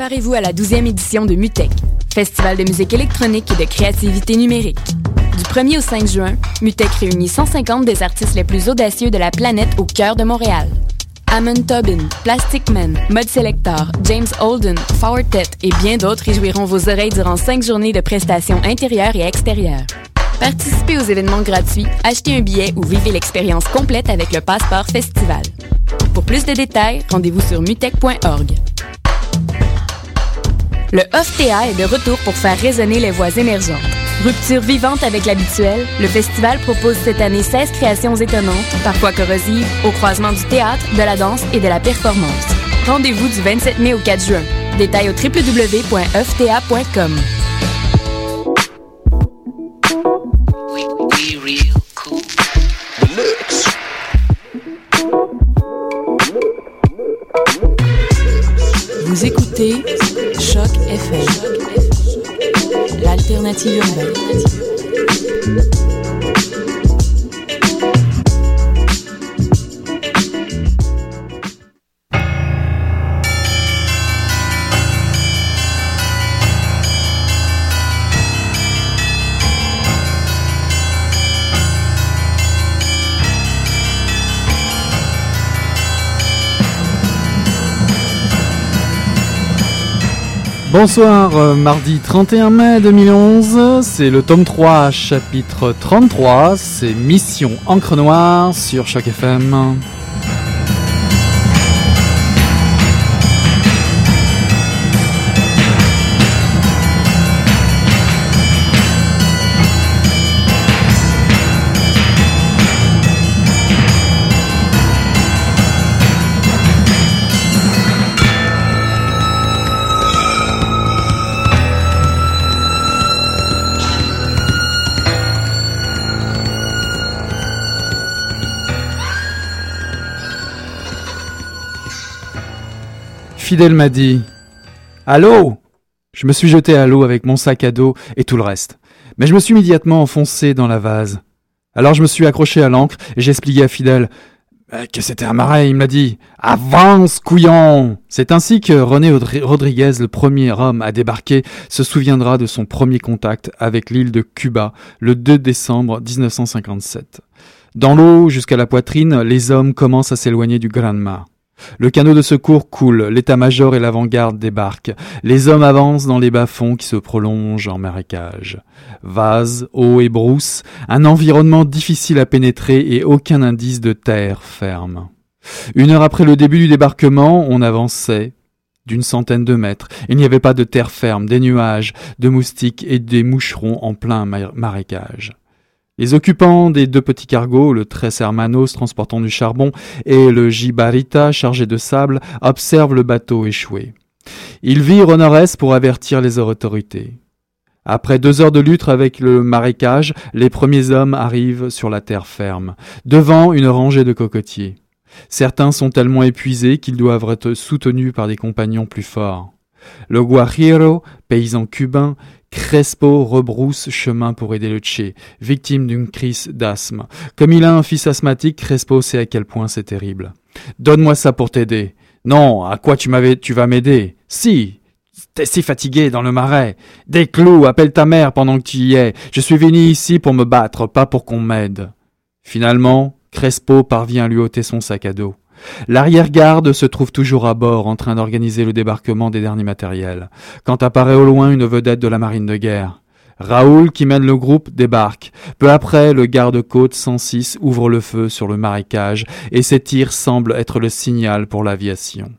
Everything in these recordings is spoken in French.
Préparez-vous à la 12e édition de MUTEC, Festival de musique électronique et de créativité numérique. Du 1er au 5 juin, MUTEC réunit 150 des artistes les plus audacieux de la planète au cœur de Montréal. Amon Tobin, Plastic Man, Mud Selector, James Holden, Fortet et bien d'autres réjouiront vos oreilles durant cinq journées de prestations intérieures et extérieures. Participez aux événements gratuits, achetez un billet ou vivez l'expérience complète avec le Passeport Festival. Pour plus de détails, rendez-vous sur mutech.org. Le OFTA est de retour pour faire résonner les voix émergentes. Rupture vivante avec l'habituel, le festival propose cette année 16 créations étonnantes, parfois corrosives, au croisement du théâtre, de la danse et de la performance. Rendez-vous du 27 mai au 4 juin. Détails au www.ofta.com. Bonsoir, euh, mardi 31 mai 2011, c'est le tome 3, chapitre 33, c'est Mission Encre Noire sur Choc FM. Fidèle m'a dit Allô? Je me suis jeté à l'eau avec mon sac à dos et tout le reste. Mais je me suis immédiatement enfoncé dans la vase. Alors je me suis accroché à l'ancre et j'ai expliqué à Fidèle euh, que c'était un marais. Il m'a dit Avance, couillon C'est ainsi que René Rodriguez, le premier homme à débarquer, se souviendra de son premier contact avec l'île de Cuba le 2 décembre 1957. Dans l'eau, jusqu'à la poitrine, les hommes commencent à s'éloigner du Granma. Le canot de secours coule, l'état-major et l'avant-garde débarquent. Les hommes avancent dans les bas-fonds qui se prolongent en marécage. Vase, eau et brousse, un environnement difficile à pénétrer et aucun indice de terre ferme. Une heure après le début du débarquement, on avançait d'une centaine de mètres. Il n'y avait pas de terre ferme, des nuages, de moustiques et des moucherons en plein marécage. Les occupants des deux petits cargos, le Tres Hermanos transportant du charbon et le Jibarita chargé de sable, observent le bateau échoué. Ils virent au nord-est pour avertir les autorités. Après deux heures de lutte avec le marécage, les premiers hommes arrivent sur la terre ferme, devant une rangée de cocotiers. Certains sont tellement épuisés qu'ils doivent être soutenus par des compagnons plus forts. Le Guajiro, paysan cubain, Crespo rebrousse chemin pour aider le Tché, victime d'une crise d'asthme. Comme il a un fils asthmatique, Crespo sait à quel point c'est terrible. Donne-moi ça pour t'aider. Non, à quoi tu m'avais, tu vas m'aider? Si. T'es si fatigué dans le marais. Des clous, appelle ta mère pendant que tu y es. Je suis venu ici pour me battre, pas pour qu'on m'aide. Finalement, Crespo parvient à lui ôter son sac à dos. L'arrière-garde se trouve toujours à bord en train d'organiser le débarquement des derniers matériels, quand apparaît au loin une vedette de la marine de guerre. Raoul, qui mène le groupe, débarque. Peu après, le garde-côte 106 ouvre le feu sur le marécage et ses tirs semblent être le signal pour l'aviation.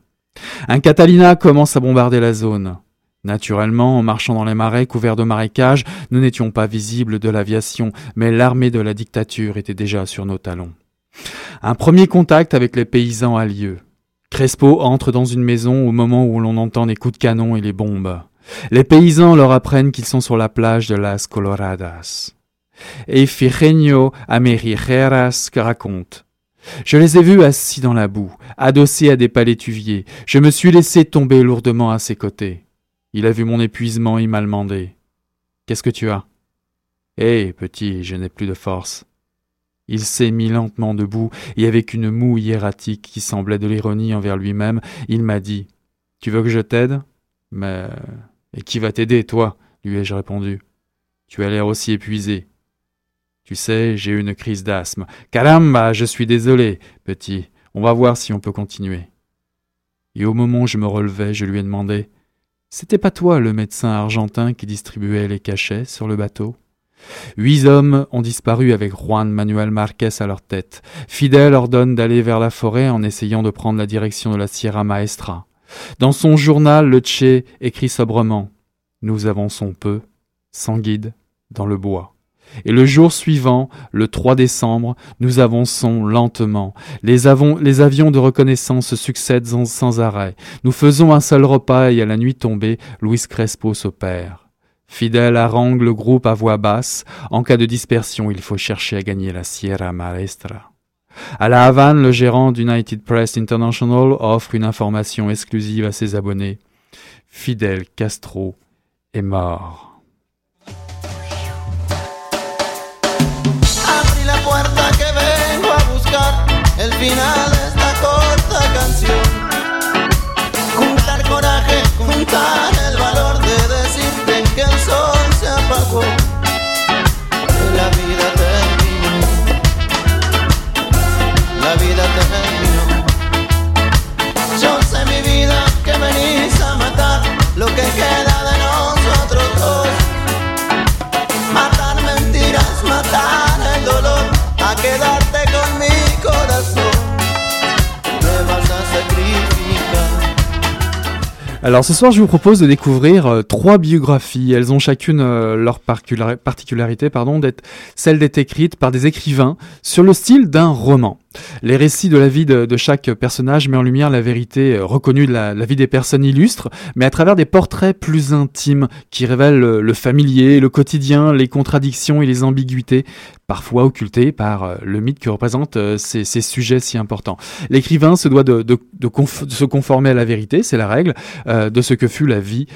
Un Catalina commence à bombarder la zone. Naturellement, en marchant dans les marais couverts de marécages, nous n'étions pas visibles de l'aviation, mais l'armée de la dictature était déjà sur nos talons. Un premier contact avec les paysans a lieu. Crespo entre dans une maison au moment où l'on entend les coups de canon et les bombes. Les paysans leur apprennent qu'ils sont sur la plage de Las Coloradas. Et Amerijeras raconte. Je les ai vus assis dans la boue, adossés à des palétuviers. Je me suis laissé tomber lourdement à ses côtés. Il a vu mon épuisement et m'a demandé. Qu'est-ce que tu as? Eh, petit, je n'ai plus de force. Il s'est mis lentement debout, et avec une moue hiératique qui semblait de l'ironie envers lui-même, il m'a dit Tu veux que je t'aide? Mais. Et qui va t'aider, toi? lui ai-je répondu. Tu as l'air aussi épuisé. Tu sais, j'ai eu une crise d'asthme. Caramba, je suis désolé, petit. On va voir si on peut continuer. Et au moment où je me relevais, je lui ai demandé C'était pas toi le médecin argentin qui distribuait les cachets sur le bateau? Huit hommes ont disparu avec Juan Manuel Marquez à leur tête. Fidel ordonne d'aller vers la forêt en essayant de prendre la direction de la Sierra Maestra. Dans son journal, le Che écrit sobrement Nous avançons peu, sans guide, dans le bois. Et le jour suivant, le 3 décembre, nous avançons lentement. Les, avions de reconnaissance succèdent sans, arrêt. Nous faisons un seul repas et à la nuit tombée, Luis Crespo s'opère. Fidèle harangue le groupe à voix basse. En cas de dispersion, il faut chercher à gagner la Sierra Maestra. À La Havane, le gérant d'United Press International offre une information exclusive à ses abonnés. Fidel Castro est mort. Sol se apagó. Y la vida terminó. La vida terminó. Yo sé mi vida que venís a matar lo que queda de nosotros dos. Matar mentiras, matar el dolor, a quedarte Alors ce soir, je vous propose de découvrir euh, trois biographies. Elles ont chacune euh, leur particularité, pardon, d'être celle d'être écrite par des écrivains sur le style d'un roman. Les récits de la vie de, chaque personnage met en lumière la vérité euh, reconnue de la, vie des personnes illustres, mais à travers des portraits plus intimes qui révèlent le, familier, le quotidien, les contradictions et les ambiguïtés, parfois occultées par euh, le mythe que représentent euh, ces, sujets si importants. L'écrivain se doit de, se conformer à la vérité, c'est la règle, de ce que fut la vie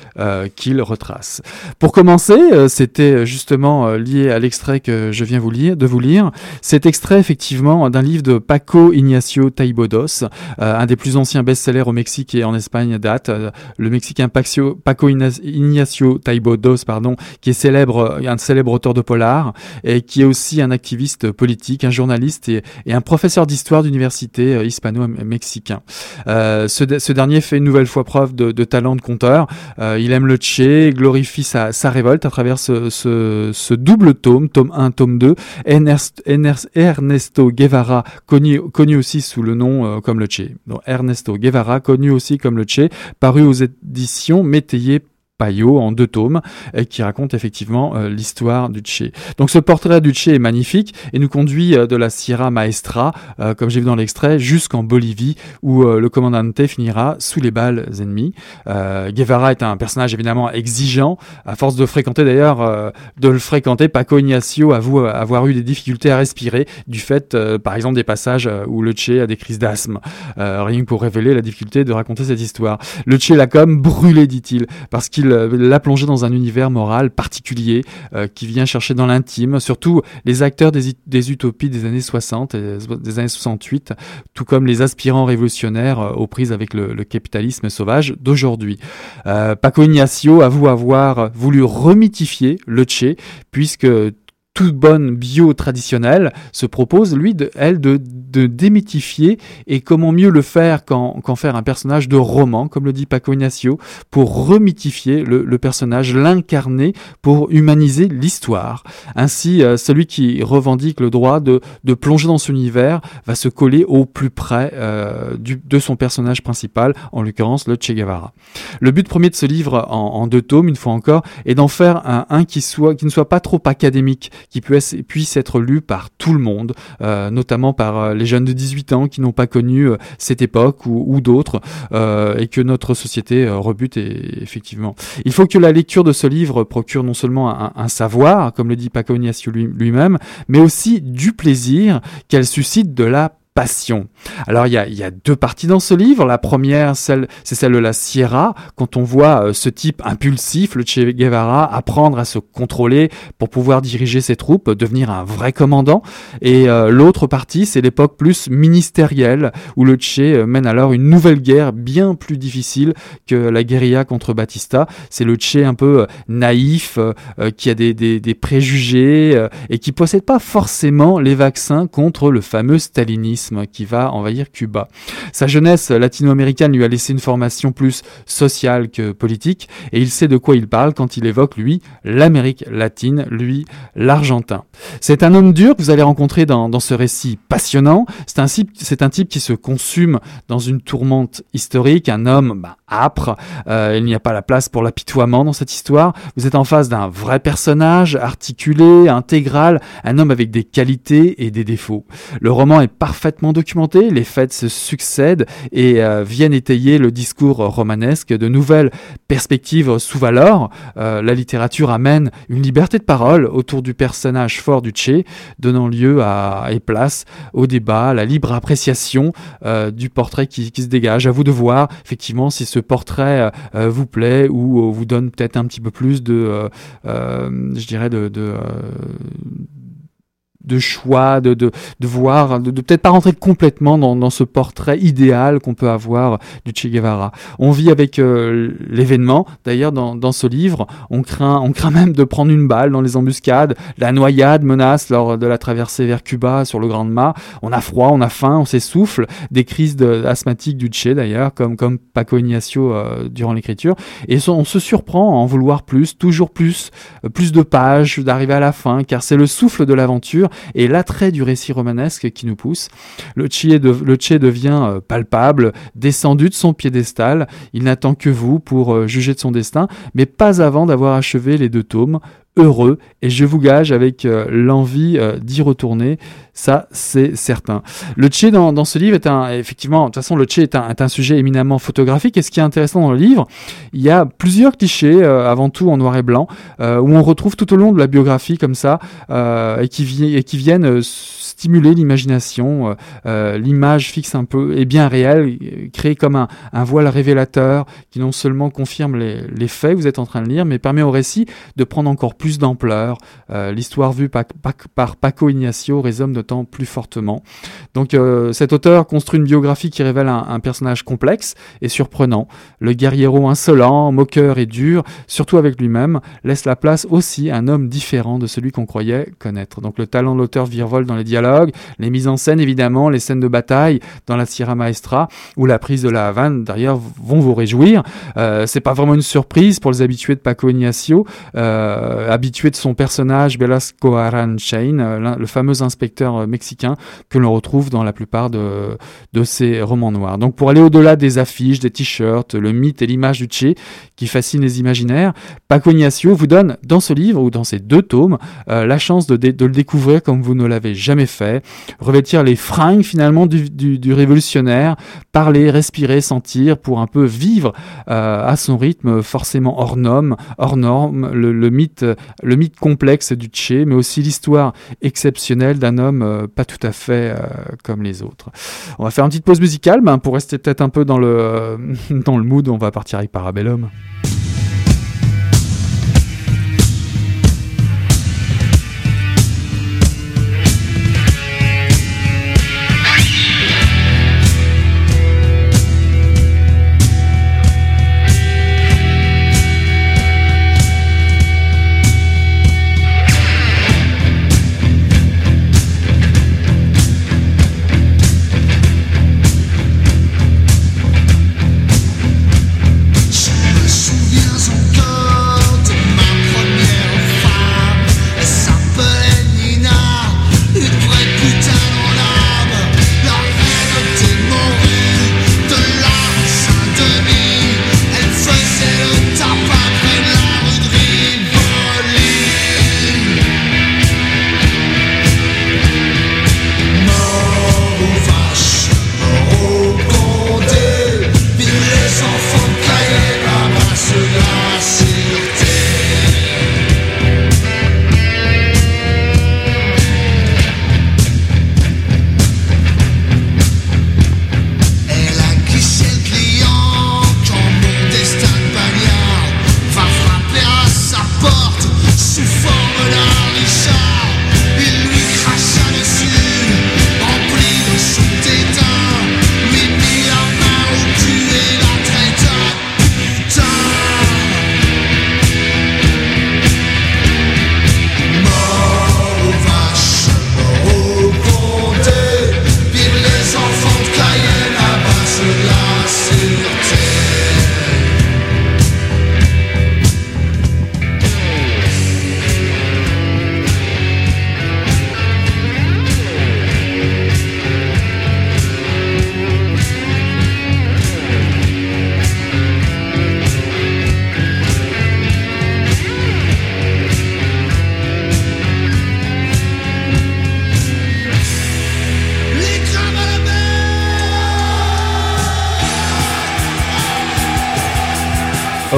qu'il retrace. Pour commencer, c'était justement lié à l'extrait que je viens de vous lire, cet extrait effectivement d'un livre de Paco Ignacio Taibodos, euh, un des plus anciens best-sellers au Mexique et en Espagne date. Euh, le Mexicain Paco Ignacio Taibodos, pardon, qui est célèbre, un célèbre auteur de polar et qui est aussi un activiste politique, un journaliste et, un professeur d'histoire d'université euh, hispano-mexicain. Ce, dernier fait une nouvelle fois preuve de, talent de conteur. il aime le Che, glorifie sa, révolte à travers ce, double tome, tome 1, tome 2. Ernesto Guevara connu, aussi sous le nom euh, comme le Che. Ernesto Guevara, connu aussi comme le Che, paru aux éditions Métayer Payot en deux tomes et qui raconte effectivement euh, l'histoire du Che. Donc ce portrait du Che est magnifique et nous conduit euh, de la Sierra Maestra, euh, comme j'ai vu dans l'extrait, jusqu'en Bolivie où le commandante finira sous les balles ennemies. Guevara est un personnage évidemment exigeant, à force de fréquenter d'ailleurs, de le fréquenter, Paco Ignacio avoue avoir eu des difficultés à respirer du fait, par exemple, des passages où le Che a des crises d'asthme, rien que pour révéler la difficulté de raconter cette histoire. Le Che l'a comme brûlé, dit-il, parce qu'il euh, l'a plongé dans un univers moral particulier euh, qui vient chercher dans l'intime, surtout les acteurs des, utopies des années 60 et des années 68, tout comme les aspirants révolutionnaires euh, aux prises avec le, capitalisme sauvage d'aujourd'hui. Paco Ignacio avoue avoir voulu remythifier le Che, puisque toute bonne bio traditionnelle se propose, lui, de, elle, de, de démythifier et comment mieux le faire qu'en faire un personnage de roman, comme le dit Paco Ignacio, pour remythifier le, personnage, l'incarner, pour humaniser l'histoire. Ainsi, euh, celui qui revendique le droit de, plonger dans son univers va se coller au plus près euh, de son personnage principal, en l'occurrence le Che Guevara. Le but premier de ce livre, en, en deux tomes, une fois encore, est d'en faire un, un qui, soit, qui ne soit pas trop académique, qui puisse, être lu par tout le monde, euh, notamment par euh, les jeunes de 18 ans qui n'ont pas connu euh, cette époque ou, d'autres, et que notre société rebute et, effectivement. Il faut que la lecture de ce livre procure non seulement un, un savoir, comme le dit Paco lui-même, mais aussi du plaisir qu'elle suscite de la passion. Alors il y a, deux parties dans ce livre. La première, c'est celle de la Sierra, quand on voit euh, ce type impulsif, le Che Guevara, apprendre à se contrôler pour pouvoir diriger ses troupes, devenir un vrai commandant. Et euh, l'autre partie, c'est l'époque plus ministérielle, où le Che euh, mène alors une nouvelle guerre bien plus difficile que la guérilla contre Batista. C'est le Che un peu naïf, qui a des, des, des préjugés et qui possède pas forcément les vaccins contre le fameux stalinisme qui va envahir Cuba. Sa jeunesse latino-américaine lui a laissé une formation plus sociale que politique, et il sait de quoi il parle quand il évoque, lui, l'Amérique latine, lui, l'Argentin. C'est un homme dur que vous allez rencontrer dans, dans ce récit passionnant. C'est un, c'est un type qui se consume dans une tourmente historique, un homme bah, âpre. Euh, il n'y a pas la place pour l'apitoiement dans cette histoire. Vous êtes en face d'un vrai personnage, articulé, intégral, un homme avec des qualités et des défauts. Le roman est parfaitement documenté, les faits se succèdent et euh, viennent étayer le discours romanesque de nouvelles perspectives sous valeur. Euh, la littérature amène une liberté de parole autour du personnage fort du Che, donnant lieu à, et place au débat, à la libre appréciation euh, du portrait qui, se dégage. À vous de voir effectivement si ce portrait vous plaît ou vous donne peut-être un petit peu plus de, je dirais, de de choix, de, de, de voir, de, peut-être pas rentrer complètement dans, dans ce portrait idéal qu'on peut avoir du Che Guevara. On vit avec euh, l'événement. D'ailleurs, dans, dans ce livre, on craint, on craint même de prendre une balle dans les embuscades. La noyade menace lors de la traversée vers Cuba sur le Grand Mât. On a froid, on a faim, on s'essouffle. Des crises de, asthmatiques du Che d'ailleurs, comme, comme Paco Ignacio euh, durant l'écriture. Et on se surprend à en vouloir plus, toujours plus, euh, plus de pages, d'arriver à la fin, car c'est le souffle de l'aventure et l'attrait du récit romanesque qui nous pousse. Le Che, devient euh, palpable, descendu de son piédestal, il n'attend que vous pour euh, juger de son destin, mais pas avant d'avoir achevé les deux tomes, heureux et je vous gage avec euh, l'envie d'y retourner, ça c'est certain. Le Che dans, ce livre est un, effectivement, de toute façon le Che est un, sujet éminemment photographique et ce qui est intéressant dans le livre, il y a plusieurs clichés, avant tout en noir et blanc, où on retrouve tout au long de la biographie comme ça, et, qui, et qui viennent euh, stimuler l'imagination. Euh, euh, l'image fixe un peu est bien réelle, créée comme un, un, voile révélateur qui non seulement confirme les, faits que vous êtes en train de lire, mais permet au récit de prendre encore plus d'ampleur. L'histoire vue par, Paco Ignacio résonne d'autant plus fortement. Donc cet auteur construit une biographie qui révèle un, un, personnage complexe et surprenant. Le guerriero insolent, moqueur et dur, surtout avec lui-même, laisse la place aussi à un homme différent de celui qu'on croyait connaître. Donc le talent de l'auteur virevole dans les dialogues, les mises en scène évidemment, les scènes de bataille dans la Sierra Maestra ou la prise de la Havane d'ailleurs vont vous réjouir. Euh, c'est pas vraiment une surprise pour les habitués de Paco Ignacio, euh, habitués de son personnage Velasco Aranchain, euh, le fameux inspecteur mexicain que l'on retrouve dans la plupart de, ses romans noirs. Donc pour aller au-delà des affiches, des t-shirts, le mythe et l'image du Che qui fascine les imaginaires, Paco Ignacio vous donne dans ce livre ou dans ces deux tomes la chance de, le découvrir comme vous ne l'avez jamais fait, revêtir les fringues finalement du, du, révolutionnaire, parler, respirer, sentir pour un peu vivre euh, à son rythme forcément hors norme, hors norme le, mythe, le mythe complexe du Che, mais aussi l'histoire exceptionnelle d'un homme euh, pas tout à fait euh, comme les autres. On va faire une petite pause musicale ben, pour rester peut-être un peu dans le, dans le mood, on va partir avec Parabellum.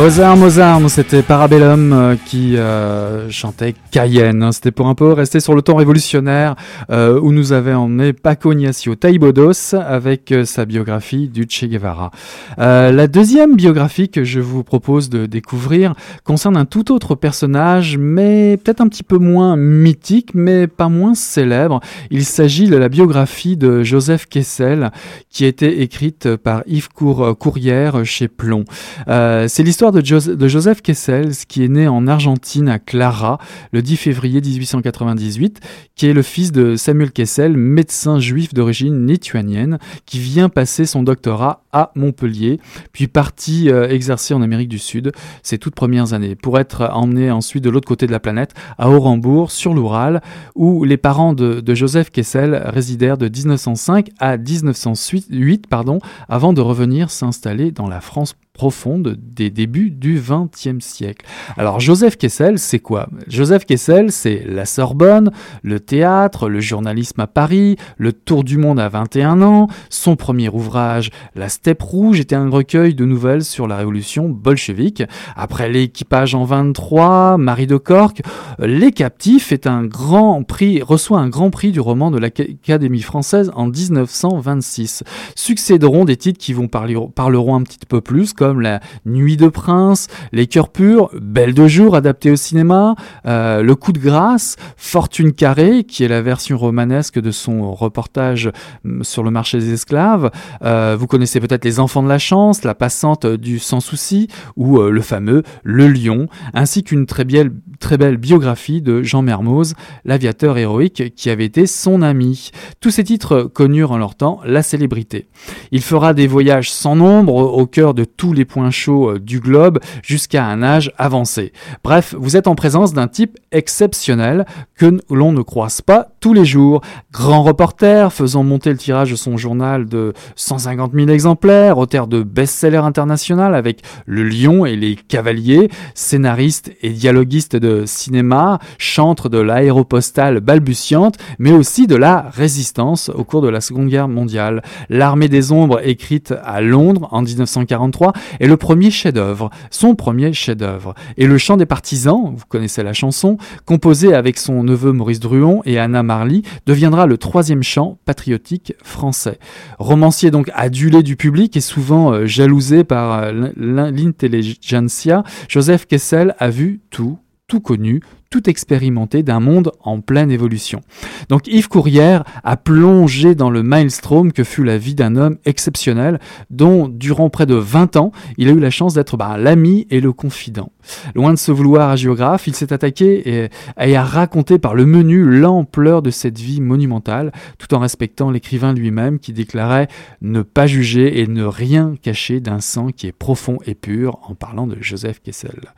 Aux armes, c'était Parabellum euh, qui euh, chantait Cayenne. Hein. C'était pour un peu rester sur le temps révolutionnaire euh, où nous avait emmené Paco Ignacio Taibodos avec sa biographie du Che Guevara. la deuxième biographie que je vous propose de découvrir concerne un tout autre personnage, mais peut-être un petit peu moins mythique, mais pas moins célèbre. Il s'agit de la biographie de Joseph Kessel qui a été écrite par Yves Courrière chez Plomb. C'est l'histoire de, Joseph Kessels, qui est né en Argentine à Clara le 10 février 1898, qui est le fils de Samuel Kessel, médecin juif d'origine lituanienne, qui vient passer son doctorat à Montpellier, puis parti euh, exercer en Amérique du Sud ses toutes premières années, pour être emmené ensuite de l'autre côté de la planète, à Orenbourg, sur l'Oural, où les parents de, de, Joseph Kessel résidèrent de 1905 à 1908, pardon, avant de revenir s'installer dans la France profonde des débuts du XXe siècle. Alors Joseph Kessel, c'est quoi? Joseph Kessel, c'est la Sorbonne, le théâtre, le journalisme à Paris, le tour du monde à 21 ans, son premier ouvrage, La Steppe Rouge, était un recueil de nouvelles sur la révolution bolchevique. Après l'équipage en 23, Marie de Cork, Les Captifs est un grand prix, reçoit un grand prix du roman de l'Académie française en 1926. Succéderont des titres qui vont parler, parleront un petit peu plus, comme la Nuit de Prince, Les Cœurs Purs, Belle de Jour adapté au cinéma, euh, Le Coup de Grâce, Fortune Carrée, qui est la version romanesque de son reportage mm, sur le marché des esclaves. Euh, vous connaissez peut-être Les Enfants de la Chance, La Passante du Sans Souci, ou euh, le fameux Le Lion, ainsi qu'une très belle, très belle biographie de Jean Mermoz, l'aviateur héroïque qui avait été son ami. Tous ces titres connurent en leur temps la célébrité. Il fera des voyages sans nombre au cœur de tous les les points chauds euh, du globe jusqu'à un âge avancé. Bref, vous êtes en présence d'un type exceptionnel que l'on ne croise pas tous les jours. Grand reporter, faisant monter le tirage de son journal de 150 000 exemplaires, auteur de best-seller international avec Le Lion et les Cavaliers, scénariste et dialoguiste de cinéma, chantre de l'aéropostale balbutiante, mais aussi de la résistance au cours de la Seconde Guerre mondiale. L'armée des ombres, écrite à Londres en 1943, est le premier chef-d'œuvre, son premier chef-d'œuvre. Et le chant des partisans, vous connaissez la chanson, composé avec son neveu Maurice Druon et Anna Marly, deviendra le troisième chant patriotique français. Romancier donc adulé du public et souvent euh, jalousé par euh, l'intelligentsia, Joseph Kessel a vu tout, tout connu, tout expérimenté d'un monde en pleine évolution. Donc Yves Courrière a plongé dans le maelstrom que fut la vie d'un homme exceptionnel dont durant près de 20 ans il a eu la chance d'être bah, l'ami et le confident. Loin de se vouloir à géographe, il s'est attaqué et, a raconté par le menu l'ampleur de cette vie monumentale tout en respectant l'écrivain lui-même qui déclarait ne pas juger et ne rien cacher d'un sang qui est profond et pur en parlant de Joseph Kessel.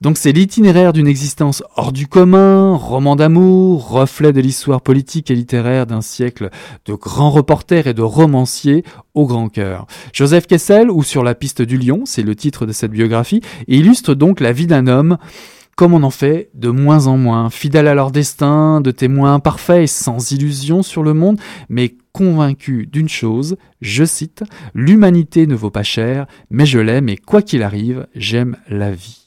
Donc c'est l'itinéraire d'une existence hors du commun, roman d'amour, reflet de l'histoire politique et littéraire d'un siècle de grands reporters et de romanciers au grand cœur. Joseph Kessel, ou Sur la piste du lion, c'est le titre de cette biographie, illustre donc la vie d'un homme comme on en fait de moins en moins, fidèle à leur destin, de témoins imparfaits et sans illusion sur le monde, mais convaincu d'une chose, je cite, L'humanité ne vaut pas cher, mais je l'aime et quoi qu'il arrive, j'aime la vie.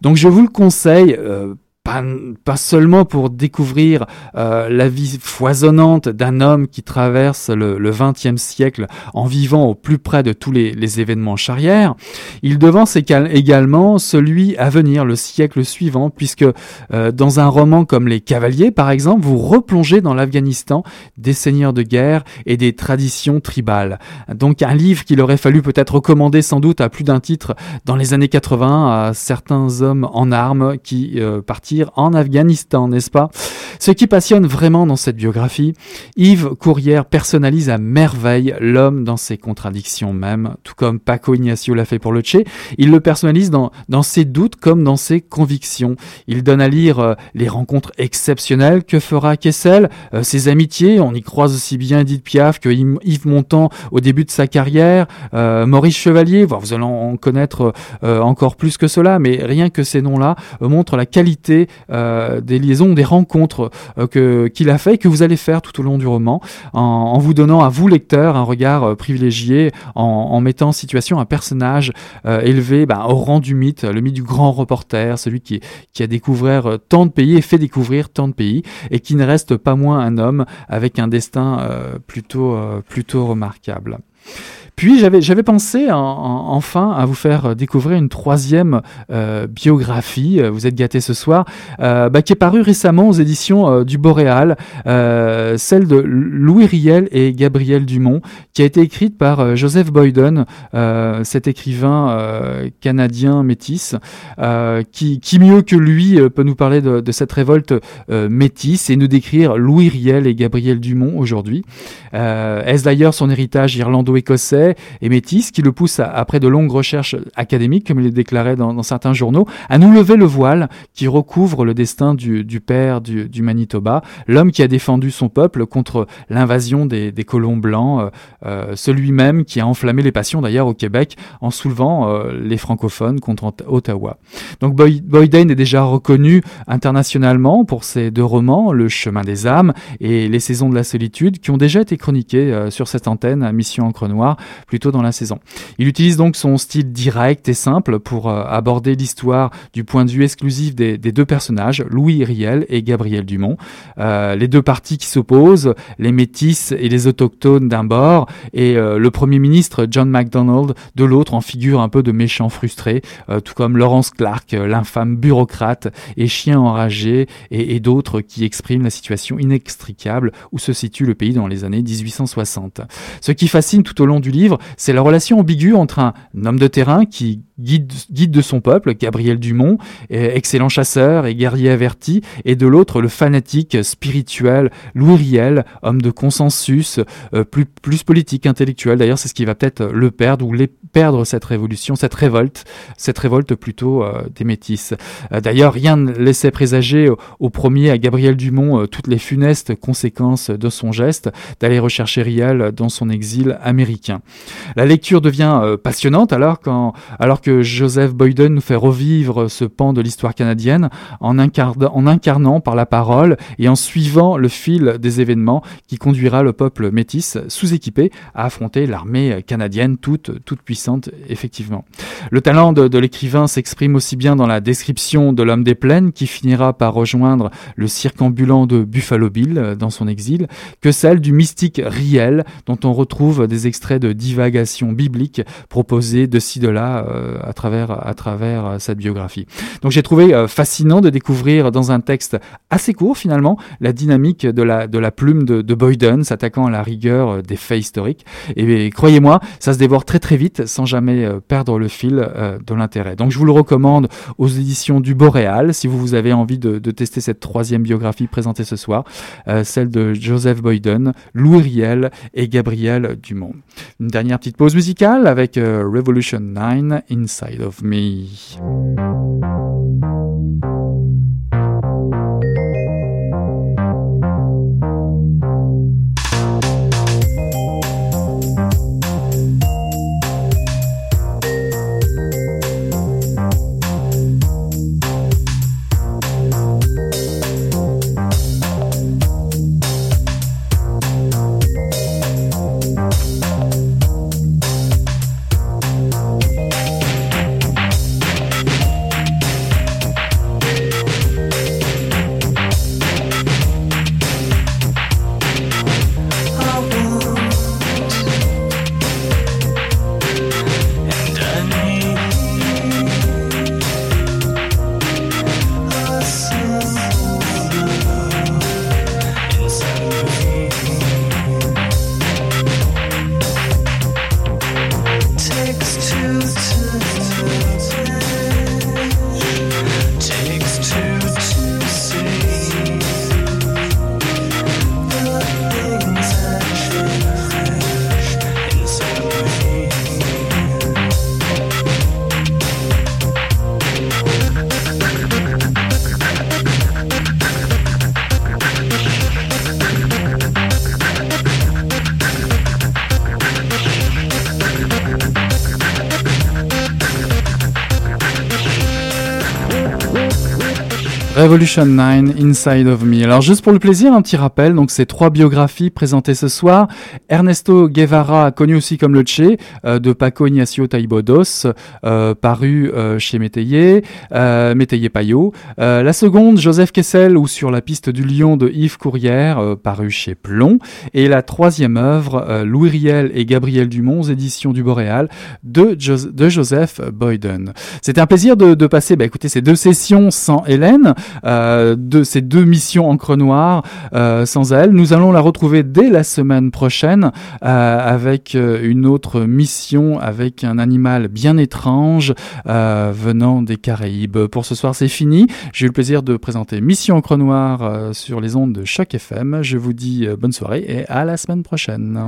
Donc je vous le conseille, euh, pas, seulement pour découvrir euh, la vie foisonnante d'un homme qui traverse le XXe siècle en vivant au plus près de tous les, les événements charrières, il devance également celui à venir le siècle suivant, puisque euh, dans un roman comme Les Cavaliers, par exemple, vous replongez dans l'Afghanistan des seigneurs de guerre et des traditions tribales. Donc un livre qu'il aurait fallu peut-être recommander sans doute à plus d'un titre dans les années 80 à certains hommes en armes qui euh, en Afghanistan, n'est-ce pas? Ce qui passionne vraiment dans cette biographie, Yves Courrière personnalise à merveille l'homme dans ses contradictions même, tout comme Paco Ignacio l'a fait pour le Tché. Il le personnalise dans, ses doutes comme dans ses convictions. Il donne à lire euh, les rencontres exceptionnelles que fera Kessel, euh, ses amitiés, on y croise aussi bien Edith Piaf que Yves Montand au début de sa carrière, euh, Maurice Chevalier, vous allez en connaître encore plus que cela, mais rien que ces noms-là montrent la qualité des, des liaisons, des rencontres que, qu'il a fait et que vous allez faire tout au long du roman, en, vous donnant à vous, lecteur, un regard privilégié, en, mettant en situation un personnage élevé ben, au rang du mythe, le mythe du grand reporter, celui qui, a découvert tant de pays et fait découvrir tant de pays, et qui ne reste pas moins un homme avec un destin plutôt remarquable. Puis j'avais pensé enfin à vous faire découvrir une troisième euh, biographie. Vous êtes gâtés ce soir, euh, bah, qui est parue récemment aux éditions euh, du Boréal, celle de Louis Riel et Gabriel Dumont, qui a été écrite par Joseph Boyden, cet écrivain canadien métis, qui, mieux que lui peut nous parler de, de cette révolte métisse et nous décrire Louis Riel et Gabriel Dumont aujourd'hui. Est-ce d'ailleurs son héritage irlando-écossais? Et métis qui le pousse, après de longues recherches académiques, comme il est déclaré dans, certains journaux, à nous lever le voile qui recouvre le destin du, père du, Manitoba, l'homme qui a défendu son peuple contre l'invasion des, colons blancs, euh, euh, celui même qui a enflammé les passions d'ailleurs au Québec en soulevant euh, les francophones contre Ottawa. Donc Boyden est déjà reconnu internationalement pour ses deux romans, Le chemin des âmes et Les saisons de la solitude, qui ont déjà été chroniqués sur cette antenne à Mission Encre Noire plus tôt dans la saison. Il utilise donc son style direct et simple pour euh, aborder l'histoire du point de vue exclusif des, deux personnages, Louis Riel et Gabriel Dumont. Euh, les deux parties qui s'opposent, les métis et les autochtones d'un bord, et euh, le Premier ministre John MacDonald de l'autre en figure un peu de méchant frustré, tout comme Laurence Clark, l'infâme bureaucrate et chien enragé, et, et d'autres qui expriment la situation inextricable où se situe le pays dans les années 1860. Ce qui fascine tout au long du livre, c'est la relation ambiguë entre un homme de terrain qui guide, guide de son peuple, Gabriel Dumont, excellent chasseur et guerrier averti, et de l'autre le fanatique spirituel Louis Riel, homme de consensus, euh, plus, plus politique, intellectuel. D'ailleurs, c'est ce qui va peut-être le perdre ou les perdre cette révolution, cette révolte, cette révolte plutôt euh, des métis. Euh, d'ailleurs, rien ne laissait présager au, premier à Gabriel Dumont toutes les funestes conséquences de son geste d'aller rechercher Riel dans son exil américain. La lecture devient passionnante alors quand alors que Joseph Boyden nous fait revivre ce pan de l'histoire canadienne en, en, incarnant par la parole et en suivant le fil des événements qui conduira le peuple métis sous-équipé à affronter l'armée canadienne toute, toute puissante, effectivement. Le talent de, l'écrivain s'exprime aussi bien dans la description de l'homme des plaines qui finira par rejoindre le cirque ambulant de Buffalo Bill euh, dans son exil, que celle du mystique Riel dont on retrouve des extraits de divagation biblique proposés de ci de là euh, à travers, à travers euh, cette biographie. Donc j'ai trouvé euh, fascinant de découvrir dans un texte assez court finalement la dynamique de la, de la plume de, de Boyden s'attaquant à la rigueur euh, des faits historiques. Et, croyez-moi, ça se dévore très très vite sans jamais perdre le fil de l'intérêt. Donc je vous le recommande aux éditions du Boréal si vous avez envie de, tester cette troisième biographie présentée ce soir, celle de Joseph Boyden, Louis Riel et Gabriel Dumont. Une dernière petite pause musicale avec Revolution 9 inside of me. Revolution 9, Inside of Me. Alors juste pour le plaisir, un petit rappel, donc c'est trois biographies présentées ce soir. Ernesto Guevara, connu aussi comme le Che, euh, de Paco Ignacio Taibodos, euh, paru euh, chez Métayer, euh, Métayer Payot. Euh, la seconde, Joseph Kessel, ou Sur la piste du lion de Yves Courrière, euh, paru chez Plomb. Et la troisième œuvre, Louis Riel et Gabriel Dumont, éditions du Boréal, de, de Joseph Boyden. C'était un plaisir de, de passer, bah, écoutez, ces deux sessions sans Hélène de ces deux missions encre noire euh, sans elle. Nous allons la retrouver dès la semaine prochaine euh, avec euh, une autre mission avec un animal bien étrange euh, venant des Caraïbes. Pour ce soir, c'est fini. J'ai eu le plaisir de présenter Mission encre noire euh, sur les ondes de Choc FM. Je vous dis euh, bonne soirée et à la semaine prochaine.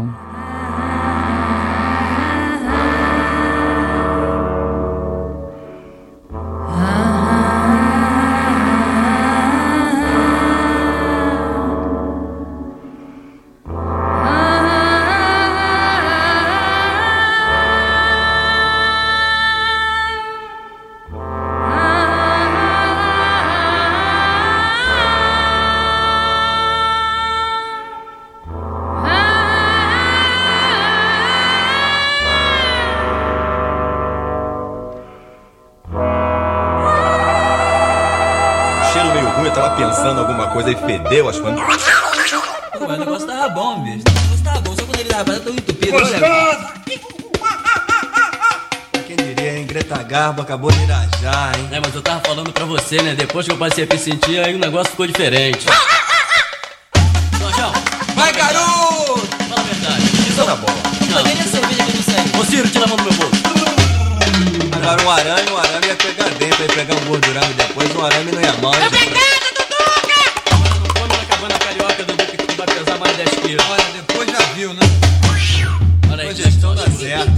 Coisa e fedeu as coisas. Pô, mas o negócio tava bom, bicho. O negócio tava bom, só quando ele tava tão entupido. Olha, Quem diria, hein? Greta Garbo acabou de irajar, hein? é, mas eu tava falando pra você, né? Depois que eu passei a me sentir, aí o negócio ficou diferente. Jorjão, Vai, garoto! fala a verdade. Isso na bola. Não. Cadê a cerveja que não sai? Ô Ciro, tira a mão do meu bolso. Agora um arame, um arame ia pegar dentro, ia pegar um gordurame depois, um arame não ia mal. hein, Olha, depois já viu, né? Olha aí, Depois gestão dá gente. certo.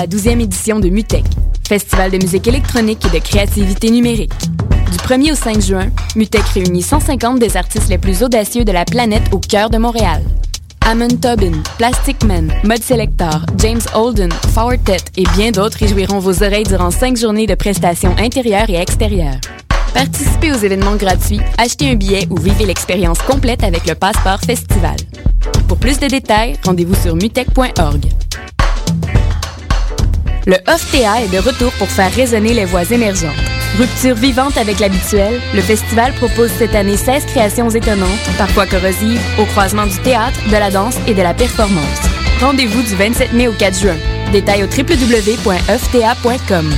La 12e édition de MUTEC, Festival de musique électronique et de créativité numérique. Du 1er au 5 juin, MUTEC réunit 150 des artistes les plus audacieux de la planète au cœur de Montréal. Amon Tobin, Plastic Man, Mud Selector, James Holden, Fortet et bien d'autres réjouiront vos oreilles durant 5 journées de prestations intérieures et extérieures. Participez aux événements gratuits, achetez un billet ou vivez l'expérience complète avec le passeport festival. Pour plus de détails, rendez-vous sur mutech.org. Le OFTA est de retour pour faire résonner les voix émergentes. Rupture vivante avec l'habituel, le festival propose cette année 16 créations étonnantes, parfois corrosives, au croisement du théâtre, de la danse et de la performance. Rendez-vous du 27 mai au 4 juin. Détails au www.fta.com.